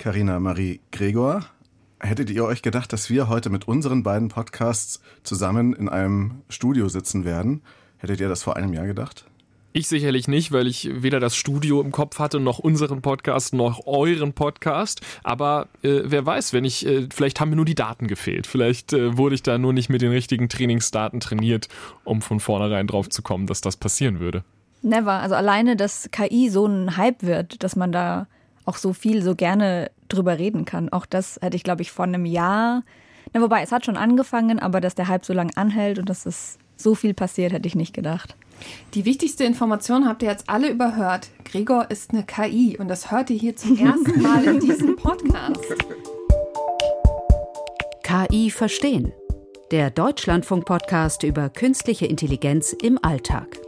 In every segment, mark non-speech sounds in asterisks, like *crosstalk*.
Karina Marie Gregor. Hättet ihr euch gedacht, dass wir heute mit unseren beiden Podcasts zusammen in einem Studio sitzen werden? Hättet ihr das vor einem Jahr gedacht? Ich sicherlich nicht, weil ich weder das Studio im Kopf hatte, noch unseren Podcast, noch euren Podcast. Aber äh, wer weiß, wenn ich, äh, vielleicht haben mir nur die Daten gefehlt. Vielleicht äh, wurde ich da nur nicht mit den richtigen Trainingsdaten trainiert, um von vornherein drauf zu kommen, dass das passieren würde. Never. Also alleine, dass KI so ein Hype wird, dass man da auch so viel, so gerne drüber reden kann. Auch das hätte ich, glaube ich, vor einem Jahr. Na, wobei, es hat schon angefangen, aber dass der Hype so lange anhält und dass es so viel passiert, hätte ich nicht gedacht. Die wichtigste Information habt ihr jetzt alle überhört. Gregor ist eine KI und das hört ihr hier zum *laughs* ersten Mal in diesem Podcast. KI verstehen. Der Deutschlandfunk-Podcast über künstliche Intelligenz im Alltag.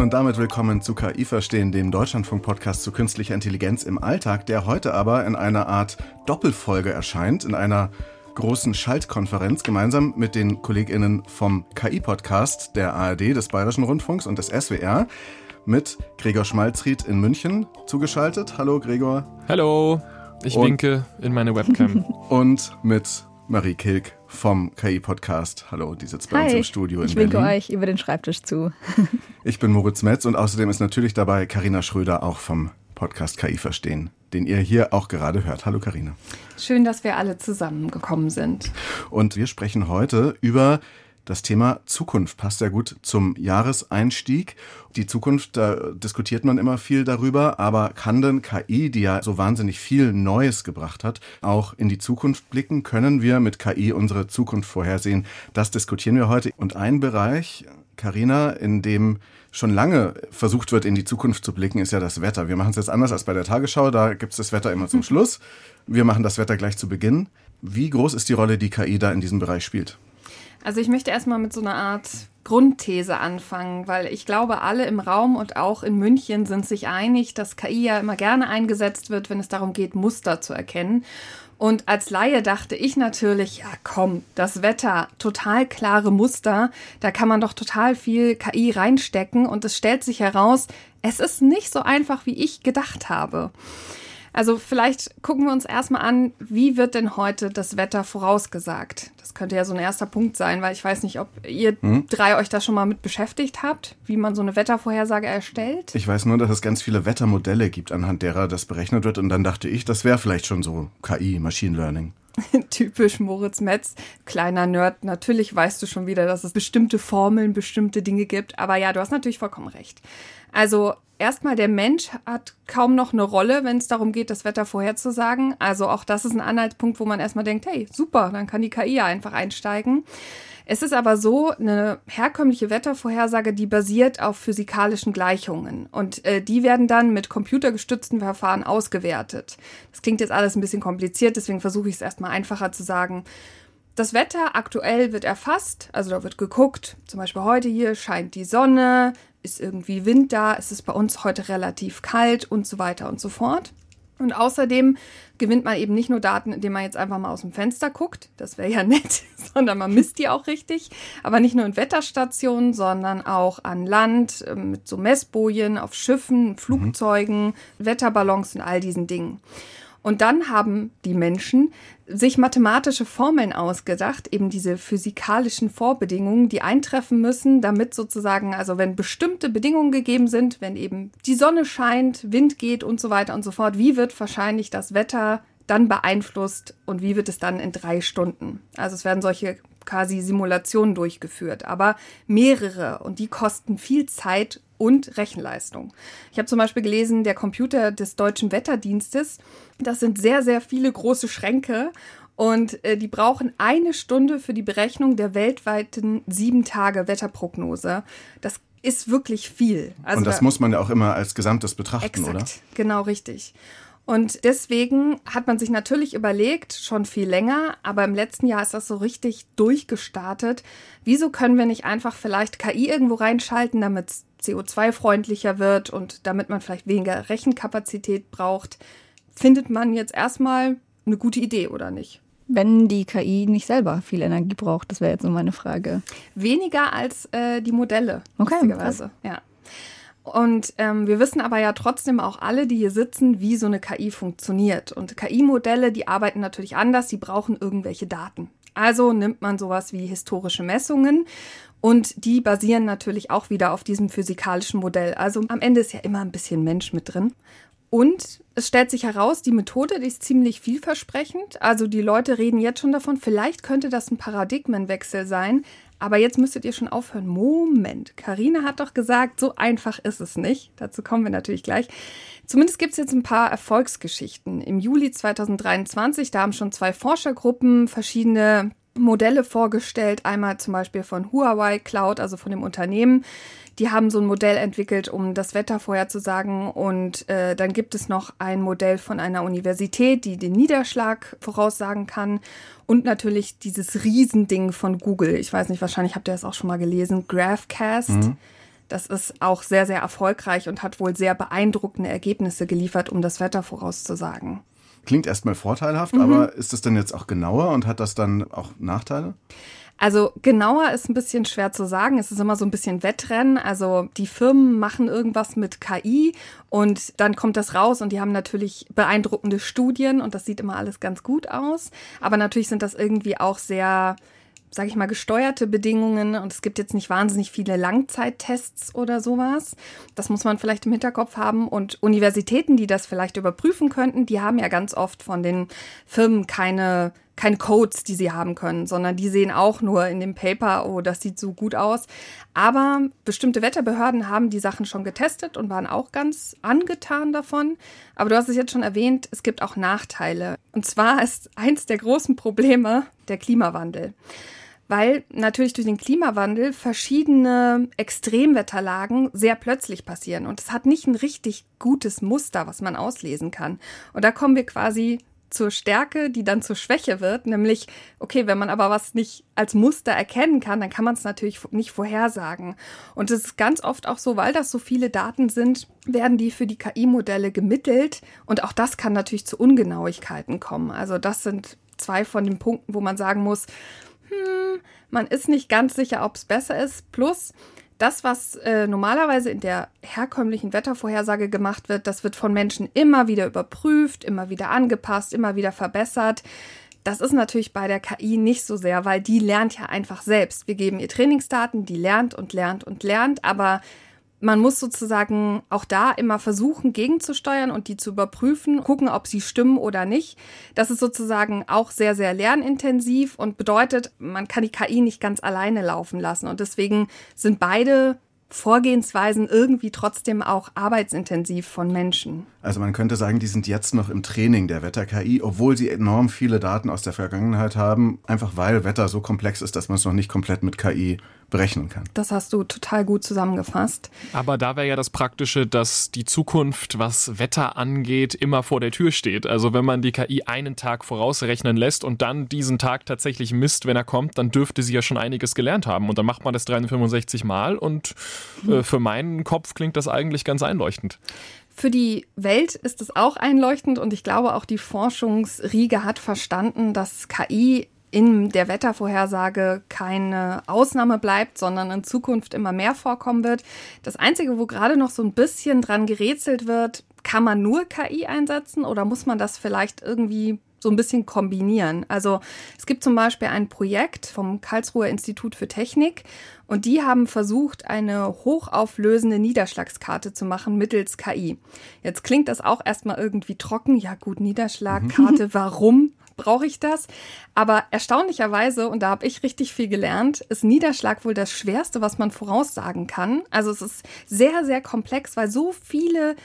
Und damit willkommen zu KI Verstehen, dem Deutschlandfunk-Podcast zu künstlicher Intelligenz im Alltag, der heute aber in einer Art Doppelfolge erscheint, in einer großen Schaltkonferenz gemeinsam mit den KollegInnen vom KI-Podcast der ARD, des Bayerischen Rundfunks und des SWR mit Gregor Schmalzried in München zugeschaltet. Hallo Gregor. Hallo. Ich und, winke in meine Webcam. *laughs* Und mit Marie Kilk vom KI-Podcast. Hallo, die sitzt bei Hi, uns im Studio in ich Berlin. Ich winke euch über den Schreibtisch zu. *laughs* ich bin Moritz Metz und außerdem ist natürlich dabei Karina Schröder, auch vom Podcast KI Verstehen, den ihr hier auch gerade hört. Hallo Karina. Schön, dass wir alle zusammengekommen sind. Und wir sprechen heute über das Thema Zukunft passt sehr gut zum Jahreseinstieg. Die Zukunft, da diskutiert man immer viel darüber, aber kann denn KI, die ja so wahnsinnig viel Neues gebracht hat, auch in die Zukunft blicken? Können wir mit KI unsere Zukunft vorhersehen? Das diskutieren wir heute. Und ein Bereich, Karina, in dem schon lange versucht wird, in die Zukunft zu blicken, ist ja das Wetter. Wir machen es jetzt anders als bei der Tagesschau. Da gibt es das Wetter immer zum *laughs* Schluss. Wir machen das Wetter gleich zu Beginn. Wie groß ist die Rolle, die KI da in diesem Bereich spielt? Also ich möchte erstmal mit so einer Art Grundthese anfangen, weil ich glaube, alle im Raum und auch in München sind sich einig, dass KI ja immer gerne eingesetzt wird, wenn es darum geht, Muster zu erkennen. Und als Laie dachte ich natürlich, ja komm, das Wetter, total klare Muster, da kann man doch total viel KI reinstecken und es stellt sich heraus, es ist nicht so einfach, wie ich gedacht habe. Also vielleicht gucken wir uns erstmal an, wie wird denn heute das Wetter vorausgesagt? Das könnte ja so ein erster Punkt sein, weil ich weiß nicht, ob ihr hm? drei euch da schon mal mit beschäftigt habt, wie man so eine Wettervorhersage erstellt. Ich weiß nur, dass es ganz viele Wettermodelle gibt, anhand derer das berechnet wird. Und dann dachte ich, das wäre vielleicht schon so KI, Machine Learning. *laughs* Typisch Moritz Metz, kleiner Nerd. Natürlich weißt du schon wieder, dass es bestimmte Formeln, bestimmte Dinge gibt. Aber ja, du hast natürlich vollkommen recht. Also erstmal, der Mensch hat kaum noch eine Rolle, wenn es darum geht, das Wetter vorherzusagen. Also auch das ist ein Anhaltspunkt, wo man erstmal denkt, hey, super, dann kann die KI ja einfach einsteigen. Es ist aber so, eine herkömmliche Wettervorhersage, die basiert auf physikalischen Gleichungen und äh, die werden dann mit computergestützten Verfahren ausgewertet. Das klingt jetzt alles ein bisschen kompliziert, deswegen versuche ich es erstmal einfacher zu sagen. Das Wetter aktuell wird erfasst, also da wird geguckt, zum Beispiel heute hier scheint die Sonne, ist irgendwie Wind da, ist es bei uns heute relativ kalt und so weiter und so fort. Und außerdem gewinnt man eben nicht nur Daten, indem man jetzt einfach mal aus dem Fenster guckt, das wäre ja *laughs* nett, sondern man misst die auch richtig. Aber nicht nur in Wetterstationen, sondern auch an Land, ähm, mit so Messbojen, auf Schiffen, Flugzeugen, mhm. Wetterballons und all diesen Dingen. Und dann haben die Menschen sich mathematische Formeln ausgedacht, eben diese physikalischen Vorbedingungen, die eintreffen müssen, damit sozusagen, also wenn bestimmte Bedingungen gegeben sind, wenn eben die Sonne scheint, Wind geht und so weiter und so fort, wie wird wahrscheinlich das Wetter dann beeinflusst und wie wird es dann in drei Stunden? Also es werden solche quasi Simulationen durchgeführt, aber mehrere und die kosten viel Zeit und Rechenleistung. Ich habe zum Beispiel gelesen, der Computer des Deutschen Wetterdienstes, das sind sehr, sehr viele große Schränke und äh, die brauchen eine Stunde für die Berechnung der weltweiten sieben Tage Wetterprognose. Das ist wirklich viel. Also und das da, muss man ja auch immer als Gesamtes betrachten, exakt, oder? Genau, richtig. Und deswegen hat man sich natürlich überlegt, schon viel länger, aber im letzten Jahr ist das so richtig durchgestartet. Wieso können wir nicht einfach vielleicht KI irgendwo reinschalten, damit es CO2-freundlicher wird und damit man vielleicht weniger Rechenkapazität braucht? Findet man jetzt erstmal eine gute Idee oder nicht? Wenn die KI nicht selber viel Energie braucht, das wäre jetzt nur meine Frage. Weniger als äh, die Modelle. Okay. Lustigerweise. Ja. Und ähm, wir wissen aber ja trotzdem auch alle, die hier sitzen, wie so eine KI funktioniert. Und KI-Modelle, die arbeiten natürlich anders, die brauchen irgendwelche Daten. Also nimmt man sowas wie historische Messungen und die basieren natürlich auch wieder auf diesem physikalischen Modell. Also am Ende ist ja immer ein bisschen Mensch mit drin. Und es stellt sich heraus, die Methode die ist ziemlich vielversprechend. Also die Leute reden jetzt schon davon, vielleicht könnte das ein Paradigmenwechsel sein. Aber jetzt müsstet ihr schon aufhören. Moment, Karina hat doch gesagt, so einfach ist es nicht. Dazu kommen wir natürlich gleich. Zumindest gibt es jetzt ein paar Erfolgsgeschichten. Im Juli 2023, da haben schon zwei Forschergruppen verschiedene Modelle vorgestellt. Einmal zum Beispiel von Huawei Cloud, also von dem Unternehmen. Die haben so ein Modell entwickelt, um das Wetter vorherzusagen. Und äh, dann gibt es noch ein Modell von einer Universität, die den Niederschlag voraussagen kann. Und natürlich dieses Riesending von Google. Ich weiß nicht, wahrscheinlich habt ihr das auch schon mal gelesen. Graphcast. Mhm. Das ist auch sehr, sehr erfolgreich und hat wohl sehr beeindruckende Ergebnisse geliefert, um das Wetter vorauszusagen. Klingt erstmal vorteilhaft, mhm. aber ist es denn jetzt auch genauer und hat das dann auch Nachteile? Also genauer ist ein bisschen schwer zu sagen. Es ist immer so ein bisschen Wettrennen. Also die Firmen machen irgendwas mit KI und dann kommt das raus und die haben natürlich beeindruckende Studien und das sieht immer alles ganz gut aus. Aber natürlich sind das irgendwie auch sehr sage ich mal, gesteuerte Bedingungen und es gibt jetzt nicht wahnsinnig viele Langzeittests oder sowas. Das muss man vielleicht im Hinterkopf haben. Und Universitäten, die das vielleicht überprüfen könnten, die haben ja ganz oft von den Firmen keine keine Codes, die sie haben können, sondern die sehen auch nur in dem Paper, oh, das sieht so gut aus. Aber bestimmte Wetterbehörden haben die Sachen schon getestet und waren auch ganz angetan davon. Aber du hast es jetzt schon erwähnt, es gibt auch Nachteile. Und zwar ist eins der großen Probleme der Klimawandel weil natürlich durch den Klimawandel verschiedene Extremwetterlagen sehr plötzlich passieren. Und es hat nicht ein richtig gutes Muster, was man auslesen kann. Und da kommen wir quasi zur Stärke, die dann zur Schwäche wird, nämlich, okay, wenn man aber was nicht als Muster erkennen kann, dann kann man es natürlich nicht vorhersagen. Und es ist ganz oft auch so, weil das so viele Daten sind, werden die für die KI-Modelle gemittelt und auch das kann natürlich zu Ungenauigkeiten kommen. Also das sind zwei von den Punkten, wo man sagen muss, hm, man ist nicht ganz sicher, ob es besser ist. Plus, das, was äh, normalerweise in der herkömmlichen Wettervorhersage gemacht wird, das wird von Menschen immer wieder überprüft, immer wieder angepasst, immer wieder verbessert. Das ist natürlich bei der KI nicht so sehr, weil die lernt ja einfach selbst. Wir geben ihr Trainingsdaten, die lernt und lernt und lernt, aber man muss sozusagen auch da immer versuchen, gegenzusteuern und die zu überprüfen, gucken, ob sie stimmen oder nicht. Das ist sozusagen auch sehr, sehr lernintensiv und bedeutet, man kann die KI nicht ganz alleine laufen lassen. Und deswegen sind beide Vorgehensweisen irgendwie trotzdem auch arbeitsintensiv von Menschen. Also man könnte sagen, die sind jetzt noch im Training der Wetter-KI, obwohl sie enorm viele Daten aus der Vergangenheit haben, einfach weil Wetter so komplex ist, dass man es noch nicht komplett mit KI berechnen kann. Das hast du total gut zusammengefasst. Aber da wäre ja das Praktische, dass die Zukunft, was Wetter angeht, immer vor der Tür steht. Also wenn man die KI einen Tag vorausrechnen lässt und dann diesen Tag tatsächlich misst, wenn er kommt, dann dürfte sie ja schon einiges gelernt haben. Und dann macht man das 365 Mal und äh, für meinen Kopf klingt das eigentlich ganz einleuchtend. Für die Welt ist es auch einleuchtend und ich glaube auch die Forschungsriege hat verstanden, dass KI in der Wettervorhersage keine Ausnahme bleibt, sondern in Zukunft immer mehr vorkommen wird. Das Einzige, wo gerade noch so ein bisschen dran gerätselt wird, kann man nur KI einsetzen oder muss man das vielleicht irgendwie so ein bisschen kombinieren. Also es gibt zum Beispiel ein Projekt vom Karlsruher Institut für Technik und die haben versucht, eine hochauflösende Niederschlagskarte zu machen mittels KI. Jetzt klingt das auch erstmal irgendwie trocken. Ja gut, Niederschlagkarte, mhm. *laughs* warum? Brauche ich das. Aber erstaunlicherweise, und da habe ich richtig viel gelernt, ist Niederschlag wohl das Schwerste, was man voraussagen kann. Also es ist sehr, sehr komplex, weil so viele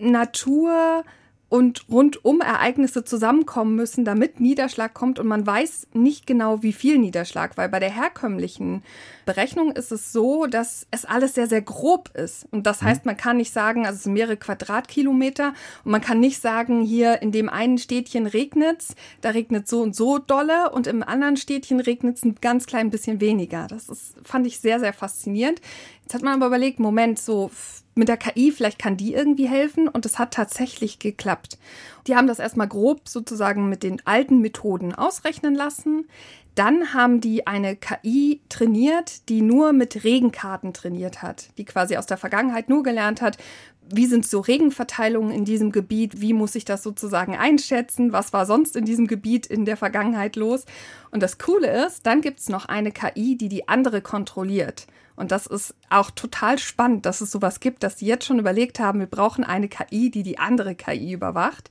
Natur, und rundum Ereignisse zusammenkommen müssen, damit Niederschlag kommt und man weiß nicht genau, wie viel Niederschlag, weil bei der herkömmlichen Berechnung ist es so, dass es alles sehr, sehr grob ist. Und das heißt, man kann nicht sagen, also es sind mehrere Quadratkilometer und man kann nicht sagen, hier in dem einen Städtchen regnet's, da regnet so und so dolle und im anderen Städtchen regnet es ein ganz klein bisschen weniger. Das ist, fand ich sehr, sehr faszinierend. Jetzt hat man aber überlegt, Moment, so mit der KI, vielleicht kann die irgendwie helfen und es hat tatsächlich geklappt. Die haben das erstmal grob sozusagen mit den alten Methoden ausrechnen lassen. Dann haben die eine KI trainiert, die nur mit Regenkarten trainiert hat, die quasi aus der Vergangenheit nur gelernt hat, wie sind so Regenverteilungen in diesem Gebiet, wie muss ich das sozusagen einschätzen, was war sonst in diesem Gebiet in der Vergangenheit los. Und das Coole ist, dann gibt es noch eine KI, die die andere kontrolliert. Und das ist auch total spannend, dass es sowas gibt, dass sie jetzt schon überlegt haben, wir brauchen eine KI, die die andere KI überwacht.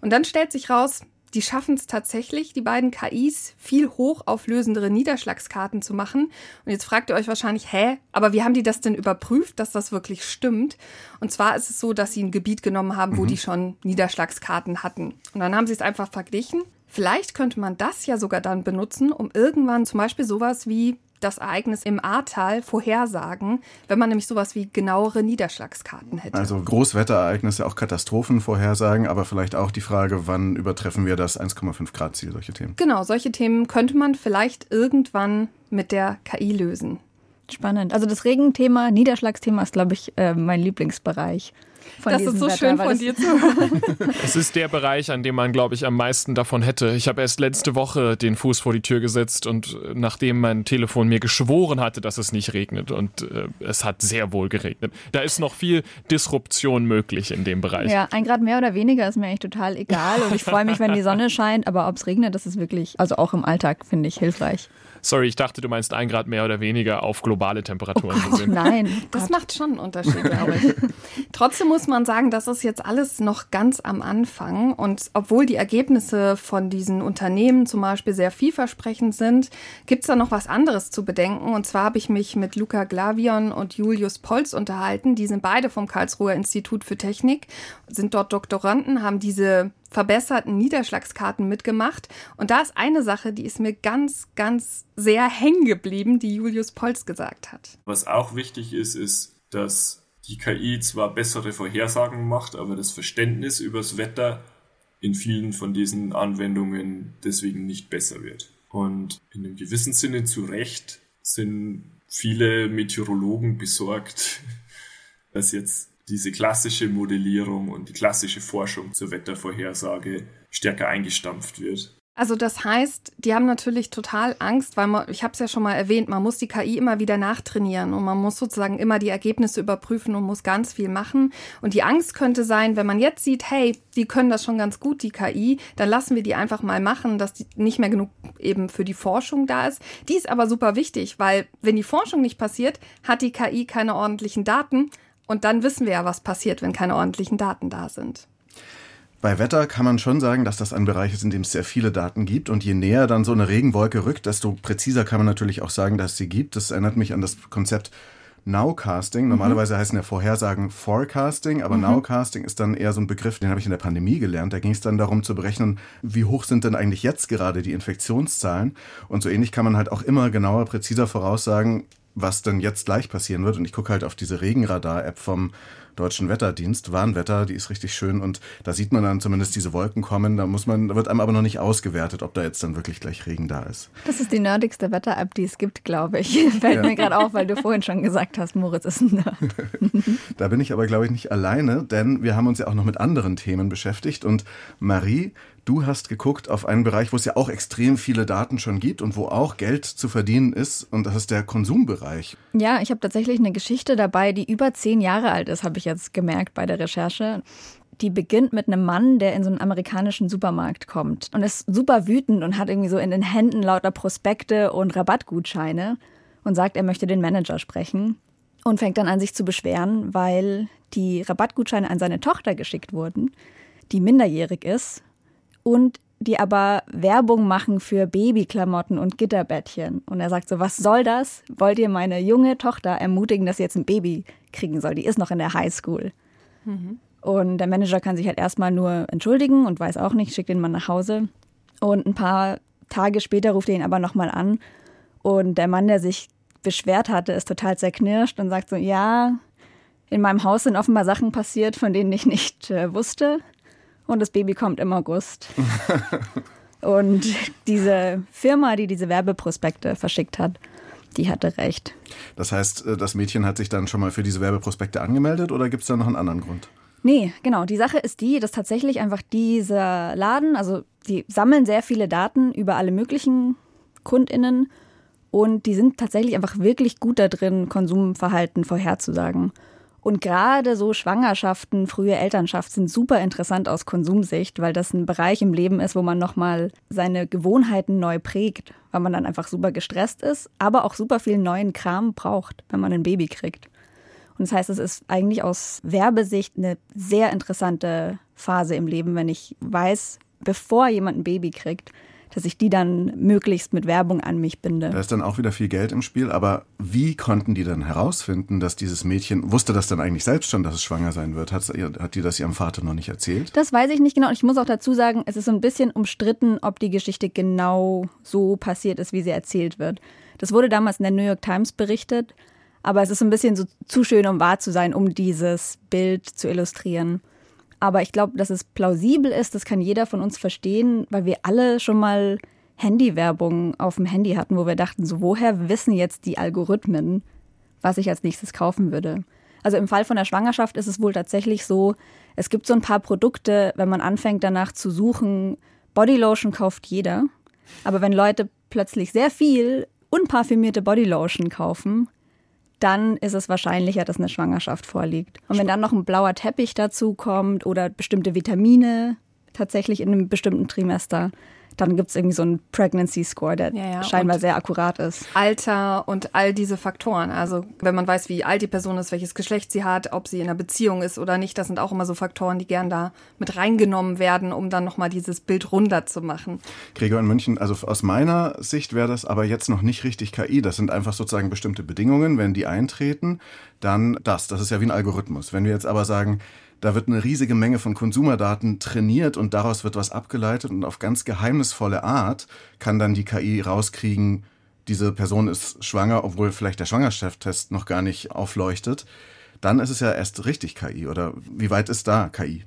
Und dann stellt sich raus, die schaffen es tatsächlich, die beiden KIs viel hochauflösendere Niederschlagskarten zu machen. Und jetzt fragt ihr euch wahrscheinlich, hä, aber wie haben die das denn überprüft, dass das wirklich stimmt? Und zwar ist es so, dass sie ein Gebiet genommen haben, wo mhm. die schon Niederschlagskarten hatten. Und dann haben sie es einfach verglichen. Vielleicht könnte man das ja sogar dann benutzen, um irgendwann zum Beispiel sowas wie das Ereignis im Ahrtal vorhersagen, wenn man nämlich sowas wie genauere Niederschlagskarten hätte. Also Großwetterereignisse, auch Katastrophen vorhersagen, aber vielleicht auch die Frage, wann übertreffen wir das 1,5 Grad Ziel, solche Themen. Genau, solche Themen könnte man vielleicht irgendwann mit der KI lösen. Spannend. Also das Regenthema, Niederschlagsthema ist, glaube ich, äh, mein Lieblingsbereich das ist so Wetter, schön von dir zu hören. *laughs* *laughs* es ist der Bereich, an dem man, glaube ich, am meisten davon hätte. Ich habe erst letzte Woche den Fuß vor die Tür gesetzt und äh, nachdem mein Telefon mir geschworen hatte, dass es nicht regnet und äh, es hat sehr wohl geregnet. Da ist noch viel Disruption möglich in dem Bereich. Ja, ein Grad mehr oder weniger ist mir eigentlich total egal und ich freue mich, wenn die Sonne scheint, aber ob es regnet, das ist wirklich, also auch im Alltag, finde ich, hilfreich. Sorry, ich dachte, du meinst ein Grad mehr oder weniger auf globale Temperaturen oh gesehen. Nein, das macht schon einen Unterschied, glaube ich. *laughs* Trotzdem muss man sagen, das ist jetzt alles noch ganz am Anfang. Und obwohl die Ergebnisse von diesen Unternehmen zum Beispiel sehr vielversprechend sind, gibt es da noch was anderes zu bedenken. Und zwar habe ich mich mit Luca Glavion und Julius Polz unterhalten. Die sind beide vom Karlsruher Institut für Technik, sind dort Doktoranden, haben diese verbesserten Niederschlagskarten mitgemacht. Und da ist eine Sache, die ist mir ganz, ganz sehr hängen geblieben, die Julius Polz gesagt hat. Was auch wichtig ist, ist, dass die KI zwar bessere Vorhersagen macht, aber das Verständnis übers Wetter in vielen von diesen Anwendungen deswegen nicht besser wird. Und in einem gewissen Sinne zu Recht sind viele Meteorologen besorgt, *laughs* dass jetzt diese klassische Modellierung und die klassische Forschung zur Wettervorhersage stärker eingestampft wird. Also das heißt, die haben natürlich total Angst, weil man, ich habe es ja schon mal erwähnt, man muss die KI immer wieder nachtrainieren und man muss sozusagen immer die Ergebnisse überprüfen und muss ganz viel machen. Und die Angst könnte sein, wenn man jetzt sieht, hey, die können das schon ganz gut, die KI, dann lassen wir die einfach mal machen, dass die nicht mehr genug eben für die Forschung da ist. Die ist aber super wichtig, weil wenn die Forschung nicht passiert, hat die KI keine ordentlichen Daten und dann wissen wir ja, was passiert, wenn keine ordentlichen Daten da sind. Bei Wetter kann man schon sagen, dass das ein Bereich ist, in dem es sehr viele Daten gibt. Und je näher dann so eine Regenwolke rückt, desto präziser kann man natürlich auch sagen, dass sie gibt. Das erinnert mich an das Konzept Nowcasting. Normalerweise mhm. heißen ja Vorhersagen Forecasting, aber mhm. Nowcasting ist dann eher so ein Begriff, den habe ich in der Pandemie gelernt. Da ging es dann darum zu berechnen, wie hoch sind denn eigentlich jetzt gerade die Infektionszahlen. Und so ähnlich kann man halt auch immer genauer, präziser voraussagen, was denn jetzt gleich passieren wird. Und ich gucke halt auf diese Regenradar-App vom Deutschen Wetterdienst, Warnwetter, die ist richtig schön und da sieht man dann zumindest diese Wolken kommen. Da muss man, da wird einem aber noch nicht ausgewertet, ob da jetzt dann wirklich gleich Regen da ist. Das ist die nerdigste Wetter-App, die es gibt, glaube ich. *laughs* Fällt ja. mir gerade auf, weil du vorhin schon gesagt hast, Moritz ist ein Nerd. *laughs* da bin ich aber, glaube ich, nicht alleine, denn wir haben uns ja auch noch mit anderen Themen beschäftigt und Marie Du hast geguckt auf einen Bereich, wo es ja auch extrem viele Daten schon gibt und wo auch Geld zu verdienen ist, und das ist der Konsumbereich. Ja, ich habe tatsächlich eine Geschichte dabei, die über zehn Jahre alt ist, habe ich jetzt gemerkt bei der Recherche. Die beginnt mit einem Mann, der in so einen amerikanischen Supermarkt kommt und ist super wütend und hat irgendwie so in den Händen lauter Prospekte und Rabattgutscheine und sagt, er möchte den Manager sprechen und fängt dann an, sich zu beschweren, weil die Rabattgutscheine an seine Tochter geschickt wurden, die minderjährig ist und die aber Werbung machen für Babyklamotten und Gitterbettchen. Und er sagt so, was soll das? Wollt ihr meine junge Tochter ermutigen, dass sie jetzt ein Baby kriegen soll? Die ist noch in der Highschool. Mhm. Und der Manager kann sich halt erstmal nur entschuldigen und weiß auch nicht, schickt den Mann nach Hause. Und ein paar Tage später ruft er ihn aber nochmal an. Und der Mann, der sich beschwert hatte, ist total zerknirscht und sagt so, ja, in meinem Haus sind offenbar Sachen passiert, von denen ich nicht äh, wusste und das Baby kommt im August. und diese Firma, die diese Werbeprospekte verschickt hat, die hatte recht. Das heißt, äh, das Mädchen hat sich dann schon mal für diese Werbeprospekte angemeldet oder gibt es da noch einen anderen Grund? Nee, genau. Die Sache ist die, dass tatsächlich einfach dieser Laden, also die sammeln sehr viele Daten über alle möglichen KundInnen und die sind tatsächlich einfach wirklich gut da drin, Konsumverhalten vorherzusagen. Und gerade so Schwangerschaften, frühe Elternschaft sind super interessant aus Konsumsicht, weil das ein Bereich im Leben ist, wo man nochmal seine Gewohnheiten neu prägt, weil man dann einfach super gestresst ist, aber auch super viel neuen Kram braucht, wenn man ein Baby kriegt. Und das heißt, es ist eigentlich aus Werbesicht eine sehr interessante Phase im Leben, wenn ich weiß, bevor jemand ein Baby kriegt, dass ich die dann möglichst mit Werbung an mich binde. Da ist dann auch wieder viel Geld im Spiel, aber wie konnten die dann herausfinden, dass dieses Mädchen, wusste das dann eigentlich selbst schon, dass es schwanger sein wird? Hat, hat die das ihrem Vater noch nicht erzählt? Das weiß ich nicht genau. Ich muss auch dazu sagen, es ist so ein bisschen umstritten, ob die Geschichte genau so passiert ist, wie sie erzählt wird. Das wurde damals in der New York Times berichtet, aber es ist ein bisschen so zu schön, um wahr zu sein, um dieses Bild zu illustrieren. Aber ich glaube, dass es plausibel ist, das kann jeder von uns verstehen, weil wir alle schon mal Handywerbung auf dem Handy hatten, wo wir dachten, so woher wissen jetzt die Algorithmen, was ich als nächstes kaufen würde. Also im Fall von der Schwangerschaft ist es wohl tatsächlich so, es gibt so ein paar Produkte, wenn man anfängt danach zu suchen, Bodylotion kauft jeder. Aber wenn Leute plötzlich sehr viel unparfümierte Bodylotion kaufen, dann ist es wahrscheinlicher, dass eine Schwangerschaft vorliegt. Und wenn dann noch ein blauer Teppich dazu kommt oder bestimmte Vitamine tatsächlich in einem bestimmten Trimester, dann gibt es irgendwie so einen Pregnancy Score, der ja, ja. scheinbar und sehr akkurat ist. Alter und all diese Faktoren. Also wenn man weiß, wie alt die Person ist, welches Geschlecht sie hat, ob sie in einer Beziehung ist oder nicht, das sind auch immer so Faktoren, die gern da mit reingenommen werden, um dann nochmal dieses Bild runder zu machen. Gregor in München, also aus meiner Sicht wäre das aber jetzt noch nicht richtig KI. Das sind einfach sozusagen bestimmte Bedingungen. Wenn die eintreten, dann das. Das ist ja wie ein Algorithmus. Wenn wir jetzt aber sagen, da wird eine riesige Menge von Konsumerdaten trainiert und daraus wird was abgeleitet und auf ganz geheimnisvolle Art kann dann die KI rauskriegen, diese Person ist schwanger, obwohl vielleicht der Schwangerschaftstest noch gar nicht aufleuchtet. Dann ist es ja erst richtig KI oder wie weit ist da KI?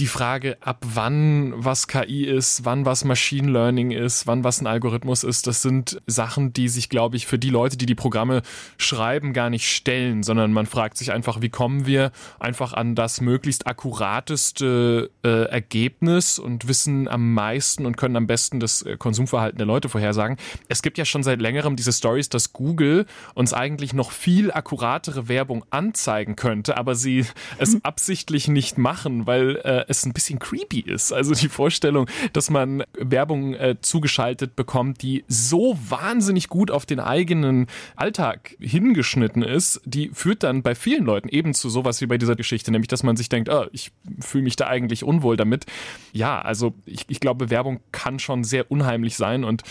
Die Frage, ab wann was KI ist, wann was Machine Learning ist, wann was ein Algorithmus ist, das sind Sachen, die sich, glaube ich, für die Leute, die die Programme schreiben, gar nicht stellen, sondern man fragt sich einfach, wie kommen wir einfach an das möglichst akkurateste äh, Ergebnis und wissen am meisten und können am besten das äh, Konsumverhalten der Leute vorhersagen. Es gibt ja schon seit längerem diese Stories, dass Google uns eigentlich noch viel akkuratere Werbung anzeigen könnte, aber sie es absichtlich nicht machen, weil äh, es ein bisschen creepy ist. Also die Vorstellung, dass man Werbung äh, zugeschaltet bekommt, die so wahnsinnig gut auf den eigenen Alltag hingeschnitten ist, die führt dann bei vielen Leuten eben zu sowas wie bei dieser Geschichte, nämlich dass man sich denkt, oh, ich fühle mich da eigentlich unwohl damit. Ja, also ich, ich glaube, Werbung kann schon sehr unheimlich sein und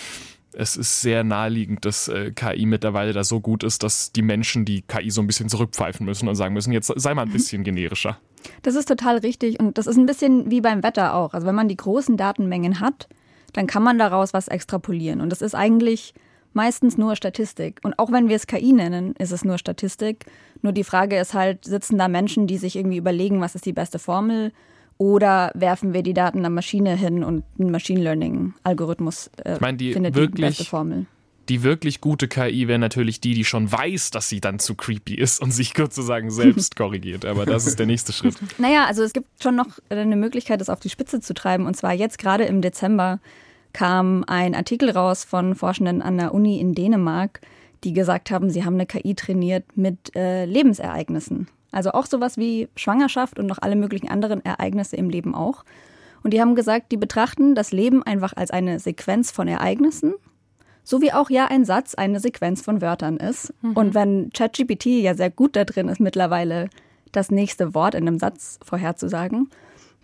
es ist sehr naheliegend, dass äh, KI mittlerweile da so gut ist, dass die Menschen die KI so ein bisschen zurückpfeifen müssen und sagen müssen, jetzt sei mal ein bisschen generischer. Das ist total richtig und das ist ein bisschen wie beim Wetter auch. Also wenn man die großen Datenmengen hat, dann kann man daraus was extrapolieren. Und das ist eigentlich meistens nur Statistik. Und auch wenn wir es KI nennen, ist es nur Statistik. Nur die Frage ist halt, sitzen da Menschen, die sich irgendwie überlegen, was ist die beste Formel? Oder werfen wir die Daten einer Maschine hin und ein Machine Learning-Algorithmus äh, ich meine, die findet wirklich, die beste Formel? Die wirklich gute KI wäre natürlich die, die schon weiß, dass sie dann zu creepy ist und sich sozusagen selbst *laughs* korrigiert. Aber das ist der nächste Schritt. Naja, also es gibt schon noch eine Möglichkeit, das auf die Spitze zu treiben. Und zwar jetzt gerade im Dezember kam ein Artikel raus von Forschenden an der Uni in Dänemark, die gesagt haben, sie haben eine KI trainiert mit äh, Lebensereignissen. Also auch sowas wie Schwangerschaft und noch alle möglichen anderen Ereignisse im Leben auch. Und die haben gesagt, die betrachten das Leben einfach als eine Sequenz von Ereignissen so wie auch ja ein Satz eine Sequenz von Wörtern ist. Mhm. Und wenn ChatGPT ja sehr gut da drin ist, mittlerweile das nächste Wort in einem Satz vorherzusagen,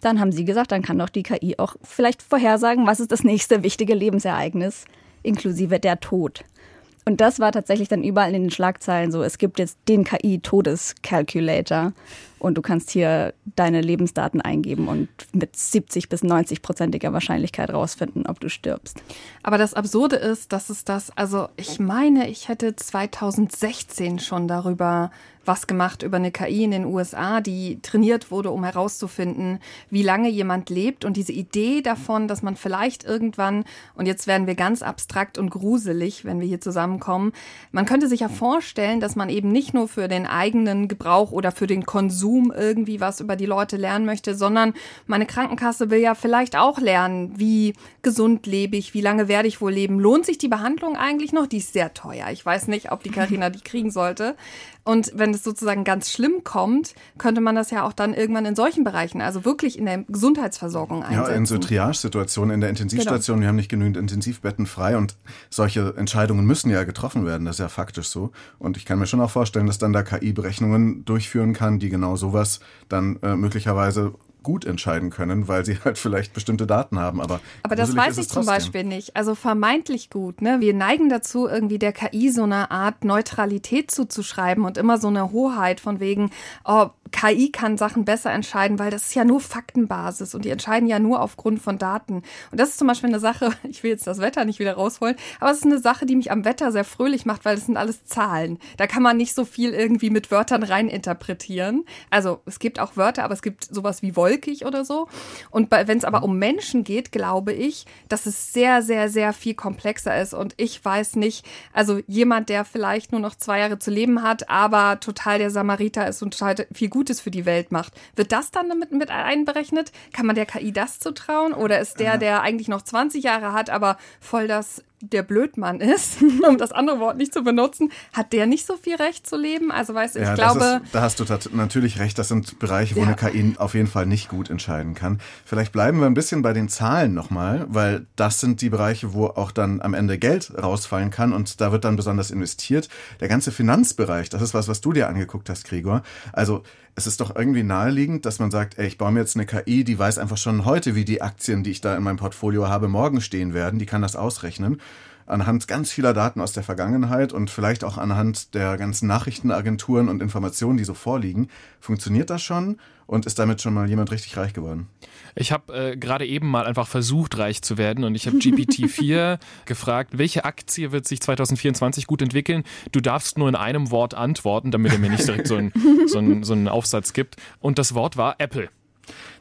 dann haben sie gesagt, dann kann doch die KI auch vielleicht vorhersagen, was ist das nächste wichtige Lebensereignis, inklusive der Tod. Und das war tatsächlich dann überall in den Schlagzeilen so, es gibt jetzt den KI-Todescalculator. und du kannst hier deine Lebensdaten eingeben und mit 70 bis 90 prozentiger Wahrscheinlichkeit rausfinden, ob du stirbst. Aber das Absurde ist, dass es das, also ich meine, ich hätte 2016 schon darüber was gemacht über eine KI in den USA, die trainiert wurde, um herauszufinden, wie lange jemand lebt. Und diese Idee davon, dass man vielleicht irgendwann, und jetzt werden wir ganz abstrakt und gruselig, wenn wir hier zusammenkommen, man könnte sich ja vorstellen, dass man eben nicht nur für den eigenen Gebrauch oder für den Konsum irgendwie was über die Leute lernen möchte, sondern meine Krankenkasse will ja vielleicht auch lernen, wie gesund lebe ich, wie lange werde ich wohl leben. Lohnt sich die Behandlung eigentlich noch? Die ist sehr teuer. Ich weiß nicht, ob die Karina die kriegen sollte. Und wenn es sozusagen ganz schlimm kommt, könnte man das ja auch dann irgendwann in solchen Bereichen, also wirklich in der Gesundheitsversorgung einsetzen. Ja, in so Triage-Situationen in der Intensivstation, genau. wir haben nicht genügend Intensivbetten frei und solche Entscheidungen müssen ja getroffen werden, das ist ja faktisch so. Und ich kann mir schon auch vorstellen, dass dann da KI Berechnungen durchführen kann, die genau sowas dann äh, möglicherweise gut entscheiden können, weil sie *laughs* halt vielleicht bestimmte Daten haben. Aber, aber das weiß ich zum Beispiel nicht. Also vermeintlich gut. Ne? Wir neigen dazu, irgendwie der KI so eine Art Neutralität zuzuschreiben und immer so eine Hoheit von wegen, oh, KI kann Sachen besser entscheiden, weil das ist ja nur Faktenbasis und die entscheiden ja nur aufgrund von Daten. Und das ist zum Beispiel eine Sache, *laughs* ich will jetzt das Wetter nicht wieder rausholen, aber es ist eine Sache, die mich am Wetter sehr fröhlich macht, weil das sind alles Zahlen. Da kann man nicht so viel irgendwie mit Wörtern reininterpretieren. Also es gibt auch Wörter, aber es gibt sowas wie wolkig oder so. Und wenn es aber um Menschen geht, glaube ich, dass es sehr, sehr, sehr viel komplexer ist. Und ich weiß nicht, also jemand, der vielleicht nur noch zwei Jahre zu leben hat, aber total der Samariter ist und total viel gut Gutes für die Welt macht. Wird das dann damit mit einberechnet? Kann man der KI das zutrauen? Oder ist der, der eigentlich noch 20 Jahre hat, aber voll das der Blödmann ist, *laughs* um das andere Wort nicht zu benutzen, hat der nicht so viel Recht zu leben? Also weißt du, ja, ich glaube. Ist, da hast du natürlich recht, das sind Bereiche, wo ja. eine KI auf jeden Fall nicht gut entscheiden kann. Vielleicht bleiben wir ein bisschen bei den Zahlen nochmal, weil das sind die Bereiche, wo auch dann am Ende Geld rausfallen kann und da wird dann besonders investiert. Der ganze Finanzbereich, das ist was, was du dir angeguckt hast, Gregor. Also es ist doch irgendwie naheliegend, dass man sagt, ey, ich baue mir jetzt eine KI, die weiß einfach schon heute, wie die Aktien, die ich da in meinem Portfolio habe, morgen stehen werden. Die kann das ausrechnen anhand ganz vieler Daten aus der Vergangenheit und vielleicht auch anhand der ganzen Nachrichtenagenturen und Informationen, die so vorliegen. Funktioniert das schon und ist damit schon mal jemand richtig reich geworden? Ich habe äh, gerade eben mal einfach versucht, reich zu werden und ich habe GPT-4 *laughs* gefragt, welche Aktie wird sich 2024 gut entwickeln? Du darfst nur in einem Wort antworten, damit er mir nicht direkt so, ein, so, ein, so einen Aufsatz gibt. Und das Wort war Apple.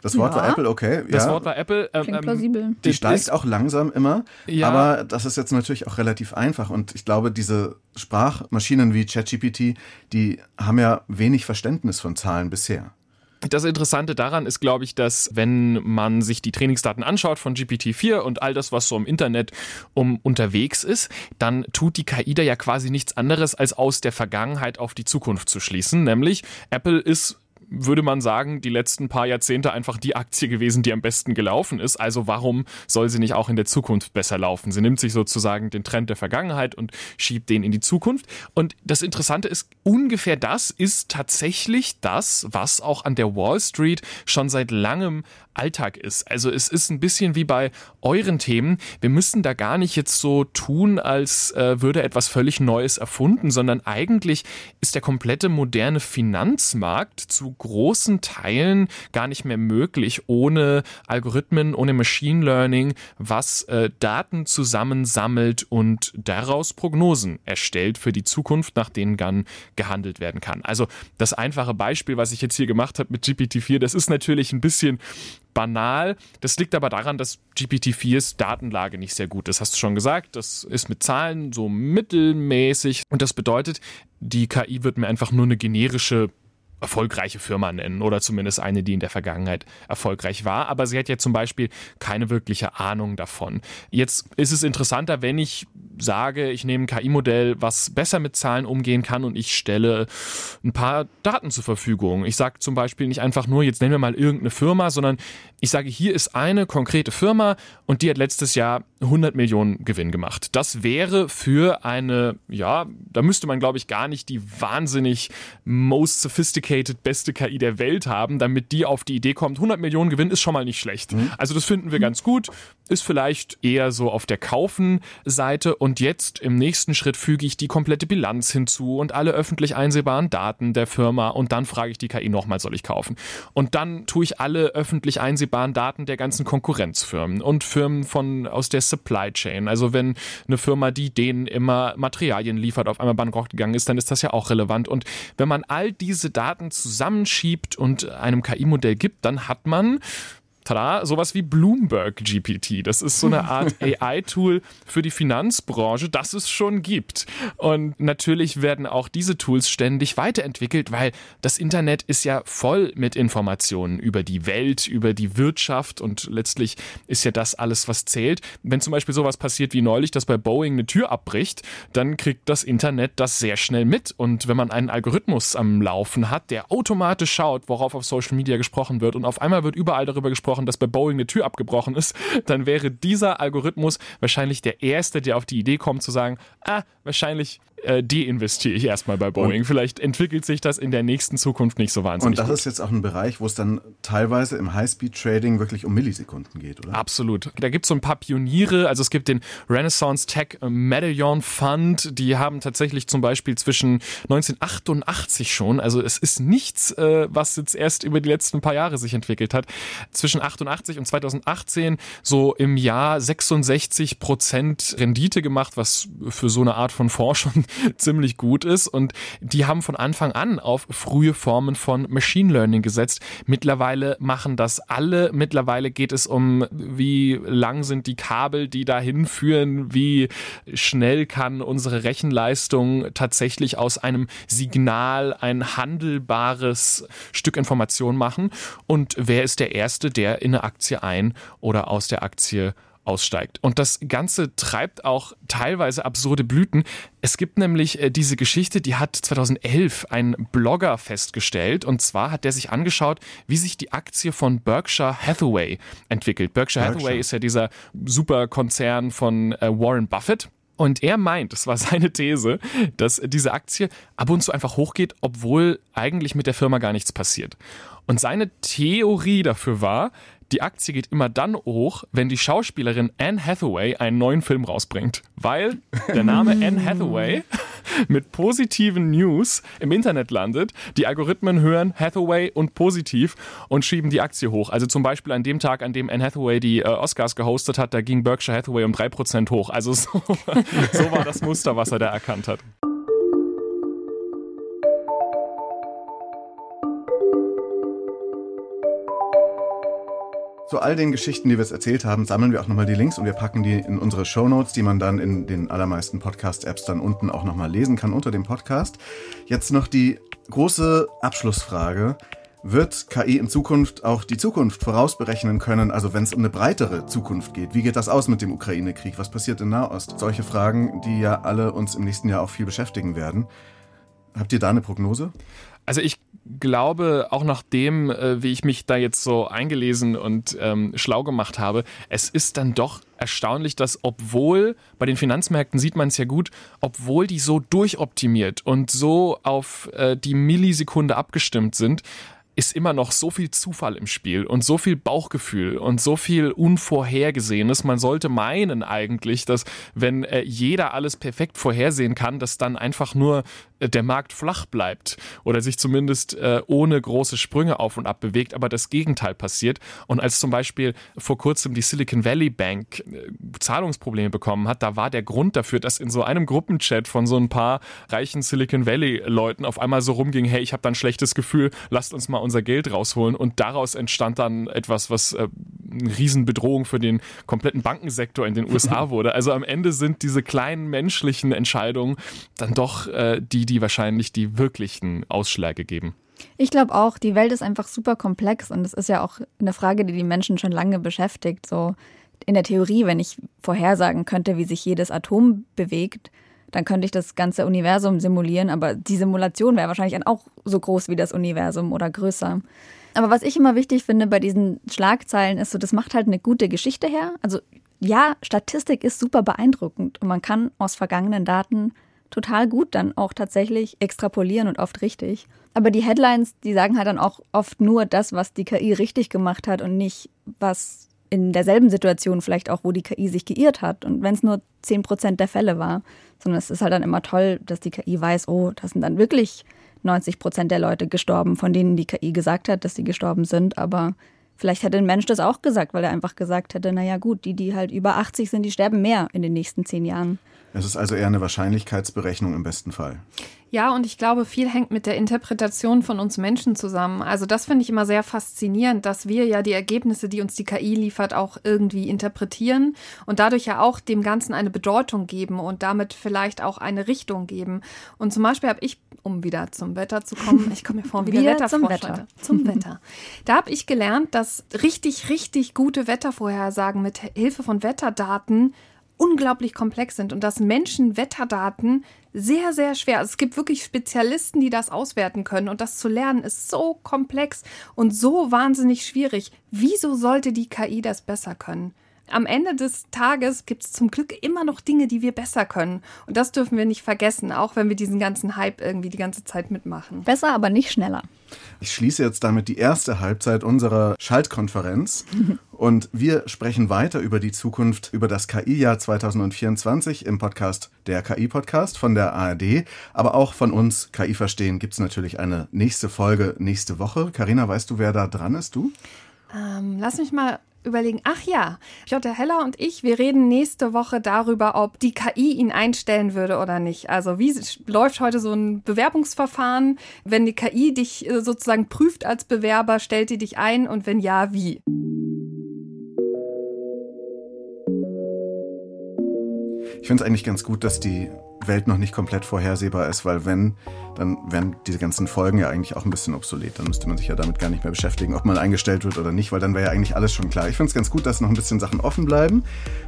Das Wort ja. war Apple, okay. Das ja. Wort war Apple. Ähm, Klingt ähm, plausibel. Die steigt auch langsam immer, ja. aber das ist jetzt natürlich auch relativ einfach und ich glaube, diese Sprachmaschinen wie ChatGPT, die haben ja wenig Verständnis von Zahlen bisher. Das Interessante daran ist, glaube ich, dass wenn man sich die Trainingsdaten anschaut von GPT-4 und all das, was so im Internet um unterwegs ist, dann tut die KI da ja quasi nichts anderes, als aus der Vergangenheit auf die Zukunft zu schließen. Nämlich Apple ist würde man sagen, die letzten paar Jahrzehnte einfach die Aktie gewesen, die am besten gelaufen ist. Also warum soll sie nicht auch in der Zukunft besser laufen? Sie nimmt sich sozusagen den Trend der Vergangenheit und schiebt den in die Zukunft. Und das Interessante ist, ungefähr das ist tatsächlich das, was auch an der Wall Street schon seit langem Alltag ist. Also es ist ein bisschen wie bei euren Themen. Wir müssen da gar nicht jetzt so tun, als äh, würde etwas völlig Neues erfunden, sondern eigentlich ist der komplette moderne Finanzmarkt zu großen Teilen gar nicht mehr möglich ohne Algorithmen, ohne Machine Learning, was äh, Daten zusammensammelt und daraus Prognosen erstellt für die Zukunft, nach denen dann gehandelt werden kann. Also das einfache Beispiel, was ich jetzt hier gemacht habe mit GPT-4, das ist natürlich ein bisschen banal. Das liegt aber daran, dass GPT-4s Datenlage nicht sehr gut ist. Hast du schon gesagt, das ist mit Zahlen so mittelmäßig und das bedeutet, die KI wird mir einfach nur eine generische erfolgreiche Firma nennen oder zumindest eine, die in der Vergangenheit erfolgreich war. Aber sie hat ja zum Beispiel keine wirkliche Ahnung davon. Jetzt ist es interessanter, wenn ich sage, ich nehme ein KI-Modell, was besser mit Zahlen umgehen kann und ich stelle ein paar Daten zur Verfügung. Ich sage zum Beispiel nicht einfach nur, jetzt nennen wir mal irgendeine Firma, sondern ich sage, hier ist eine konkrete Firma und die hat letztes Jahr 100 Millionen Gewinn gemacht. Das wäre für eine, ja, da müsste man, glaube ich, gar nicht die wahnsinnig most sophisticated sophisticated beste KI der Welt haben, damit die auf die Idee kommt, 100 Millionen Gewinn ist schon mal nicht schlecht. Mhm. Also das finden wir ganz gut, ist vielleicht eher so auf der Kaufen-Seite. Und jetzt im nächsten Schritt füge ich die komplette Bilanz hinzu und alle öffentlich einsehbaren Daten der Firma und dann frage ich die KI nochmal, soll ich kaufen? Und dann tue ich alle öffentlich einsehbaren Daten der ganzen Konkurrenzfirmen und Firmen von aus der Supply Chain. Also wenn eine Firma, die denen immer Materialien liefert, auf einmal bankrott gegangen ist, dann ist das ja auch relevant. Und wenn man all diese Daten zusammenschiebt und einem KI-Modell gibt, dann hat man tada, sowas wie Bloomberg GPT. Das ist so eine *laughs* Art AI-Tool für die Finanzbranche, das es schon gibt. Und natürlich werden auch diese Tools ständig weiterentwickelt, weil das Internet ist ja voll mit Informationen über die Welt, über die Wirtschaft und letztlich ist ja das alles, was zählt. Wenn zum Beispiel sowas passiert wie neulich, dass bei Boeing eine Tür abbricht, dann kriegt das Internet das sehr schnell mit. Und wenn man einen Algorithmus am Laufen hat, der automatisch schaut, worauf auf Social Media gesprochen wird und auf einmal wird überall darüber gesprochen, gesprochen, dass bei Boeing eine Tür abgebrochen ist, *laughs* dann wäre dieser Algorithmus wahrscheinlich der erste, der auf die Idee kommt zu sagen, ah, wahrscheinlich äh, deinvestiere ich erstmal bei Boeing. Und Vielleicht entwickelt sich das in der nächsten Zukunft nicht so wahnsinnig. Und das gut. ist jetzt auch ein Bereich, wo es dann teilweise im High-Speed-Trading wirklich um Millisekunden geht, oder? Absolut. Da gibt es so ein paar Pioniere. Also es gibt den Renaissance Tech Medallion Fund. Die haben tatsächlich zum Beispiel zwischen 1988 schon, also es ist nichts, äh, was jetzt erst über die letzten paar Jahre sich entwickelt hat, zwischen 88 und 2018 so im Jahr 66 Prozent Rendite gemacht, was für so eine Art von Fonds schon *laughs* ziemlich gut ist. Und die haben von Anfang an auf frühe Formen von Machine Learning gesetzt. Mittlerweile machen das alle. Mittlerweile geht es um, wie lang sind die Kabel, die dahin führen, wie schnell kann unsere Rechenleistung tatsächlich aus einem Signal ein handelbares Stück Information machen. Und wer ist der Erste, der in eine Aktie ein oder aus der Aktie aussteigt. Und das Ganze treibt auch teilweise absurde Blüten. Es gibt nämlich äh, diese Geschichte, die hat 2011 ein Blogger festgestellt. Und zwar hat der sich angeschaut, wie sich die Aktie von Berkshire Hathaway entwickelt. Berkshire, Berkshire. Hathaway ist ja dieser Superkonzern von äh, Warren Buffett. Und er meint, das war seine These, dass diese Aktie ab und zu einfach hochgeht, obwohl eigentlich mit der Firma gar nichts passiert. Und seine Theorie dafür war, die Aktie geht immer dann hoch, wenn die Schauspielerin Anne Hathaway einen neuen Film rausbringt. Weil der Name *laughs* Anne Hathaway mit positiven News im Internet landet. Die Algorithmen hören Hathaway und positiv und schieben die Aktie hoch. Also zum Beispiel an dem Tag, an dem Anne Hathaway die äh, Oscars gehostet hat, da ging Berkshire Hathaway um 3% hoch. Also *laughs* so, so war das Muster, was er da erkannt hat. Zu all den Geschichten, die wir jetzt erzählt haben, sammeln wir auch nochmal die Links und wir packen die in unsere Shownotes, die man dann in den allermeisten Podcast-Apps dann unten auch nochmal lesen kann unter dem Podcast. Jetzt noch die große Abschlussfrage. Wird KI in Zukunft auch die Zukunft vorausberechnen können, also wenn es um eine breitere Zukunft geht? Wie geht das aus mit dem Ukraine-Krieg? Was passiert in Nahost? Solche Fragen, die ja alle uns im nächsten Jahr auch viel beschäftigen werden. Habt ihr da eine Prognose? Also ich glaube, auch nach dem, äh, wie ich mich da jetzt so eingelesen und ähm, schlau gemacht habe, es ist dann doch erstaunlich, dass obwohl bei den Finanzmärkten sieht man es ja gut, obwohl die so durchoptimiert und so auf äh, die Millisekunde abgestimmt sind, ist immer noch so viel Zufall im Spiel und so viel Bauchgefühl und so viel Unvorhergesehenes. Man sollte meinen eigentlich, dass wenn äh, jeder alles perfekt vorhersehen kann, dass dann einfach nur äh, der Markt flach bleibt oder sich zumindest äh, ohne große Sprünge auf und ab bewegt, aber das Gegenteil passiert. Und als zum Beispiel vor kurzem die Silicon Valley Bank äh, Zahlungsprobleme bekommen hat, da war der Grund dafür, dass in so einem Gruppenchat von so ein paar reichen Silicon Valley Leuten auf einmal so rumging, hey, ich habe da ein schlechtes Gefühl, lasst uns mal unser Geld rausholen. Und daraus entstand dann etwas, was äh, eine Riesenbedrohung für den kompletten Bankensektor in den *laughs* USA wurde. Also am Ende sind diese kleinen menschlichen Entscheidungen dann doch äh, die, die wahrscheinlich die wirklichen Ausschläge geben. Ich glaube auch, die Welt ist einfach super komplex und es ist ja auch eine Frage, die die Menschen schon lange beschäftigt. So in der Theorie, wenn ich vorhersagen könnte, wie sich jedes Atom bewegt, dann könnte ich das ganze Universum simulieren, aber die Simulation wäre wahrscheinlich dann auch so groß wie das Universum oder größer. Aber was ich immer wichtig finde bei diesen Schlagzeilen ist so, das macht halt eine gute Geschichte her. Also ja, Statistik ist super beeindruckend und man kann aus vergangenen Daten total gut dann auch tatsächlich extrapolieren und oft richtig. Aber die Headlines, die sagen halt dann auch oft nur das, was die KI richtig gemacht hat und nicht, was in derselben Situation vielleicht auch, wo die KI sich geirrt hat. Und wenn es nur 10 Prozent der Fälle war, sondern es ist halt dann immer toll, dass die KI weiß, oh, das sind dann wirklich 90 Prozent der Leute gestorben, von denen die KI gesagt hat, dass sie gestorben sind. Aber vielleicht hätte ein Mensch das auch gesagt, weil er einfach gesagt hätte, naja gut, die, die halt über 80 sind, die sterben mehr in den nächsten zehn Jahren. Es ist also eher eine Wahrscheinlichkeitsberechnung im besten Fall. Ja, und ich glaube, viel hängt mit der Interpretation von uns Menschen zusammen. Also das finde ich immer sehr faszinierend, dass wir ja die Ergebnisse, die uns die KI liefert, auch irgendwie interpretieren und dadurch ja auch dem Ganzen eine Bedeutung geben und damit vielleicht auch eine Richtung geben. Und zum Beispiel habe ich, um wieder zum Wetter zu kommen, *laughs* ich komme mir vor wie der Wieder zum Wetter. Zum *laughs* Wetter. Da habe ich gelernt, dass richtig, richtig gute Wettervorhersagen mit Hilfe von Wetterdaten unglaublich komplex sind und dass Menschen Wetterdaten sehr, sehr schwer. Also es gibt wirklich Spezialisten, die das auswerten können und das zu lernen ist so komplex und so wahnsinnig schwierig. Wieso sollte die KI das besser können? Am Ende des Tages gibt es zum Glück immer noch Dinge, die wir besser können. Und das dürfen wir nicht vergessen, auch wenn wir diesen ganzen Hype irgendwie die ganze Zeit mitmachen. Besser, aber nicht schneller. Ich schließe jetzt damit die erste Halbzeit unserer Schaltkonferenz *laughs* und wir sprechen weiter über die Zukunft, über das KI-Jahr 2024 im Podcast der KI-Podcast von der ARD, aber auch von uns KI Verstehen gibt es natürlich eine nächste Folge nächste Woche. Karina, weißt du, wer da dran ist? Du? Ähm, lass mich mal überlegen, ach ja, Jutta Heller und ich, wir reden nächste Woche darüber, ob die KI ihn einstellen würde oder nicht. Also wie läuft heute so ein Bewerbungsverfahren? Wenn die KI dich äh, sozusagen prüft als Bewerber, stellt die dich ein und wenn ja, wie? Ich finde es eigentlich ganz gut, dass die Welt noch nicht komplett vorhersehbar ist, weil wenn, dann wären diese ganzen Folgen ja eigentlich auch ein bisschen obsolet. Dann müsste man sich ja damit gar nicht mehr beschäftigen, ob man eingestellt wird oder nicht, weil dann wäre ja eigentlich alles schon klar. Ich finde es ganz gut, dass noch ein bisschen Sachen offen bleiben.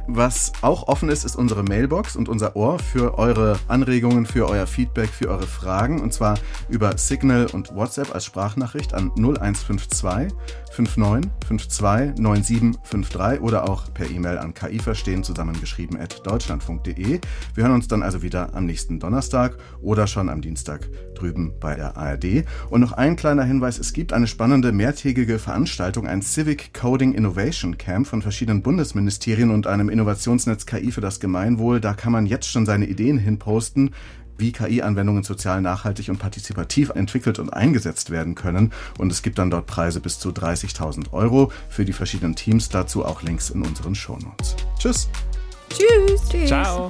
Was auch offen ist, ist unsere Mailbox und unser Ohr für eure Anregungen, für euer Feedback, für eure Fragen und zwar über Signal und WhatsApp als Sprachnachricht an 0152 5952 9753 oder auch per E-Mail an kiverstehen zusammengeschrieben at deutschlandfunk.de. Wir hören uns dann also wieder am nächsten Donnerstag oder schon am Dienstag drüben bei der ARD. Und noch ein kleiner Hinweis, es gibt eine spannende mehrtägige Veranstaltung, ein Civic Coding Innovation Camp von verschiedenen Bundesministerien und einem Innovationsnetz KI für das Gemeinwohl. Da kann man jetzt schon seine Ideen hinposten wie KI-Anwendungen sozial nachhaltig und partizipativ entwickelt und eingesetzt werden können. Und es gibt dann dort Preise bis zu 30.000 Euro für die verschiedenen Teams. Dazu auch Links in unseren Shownotes. Tschüss. Tschüss. Tschüss. Ciao.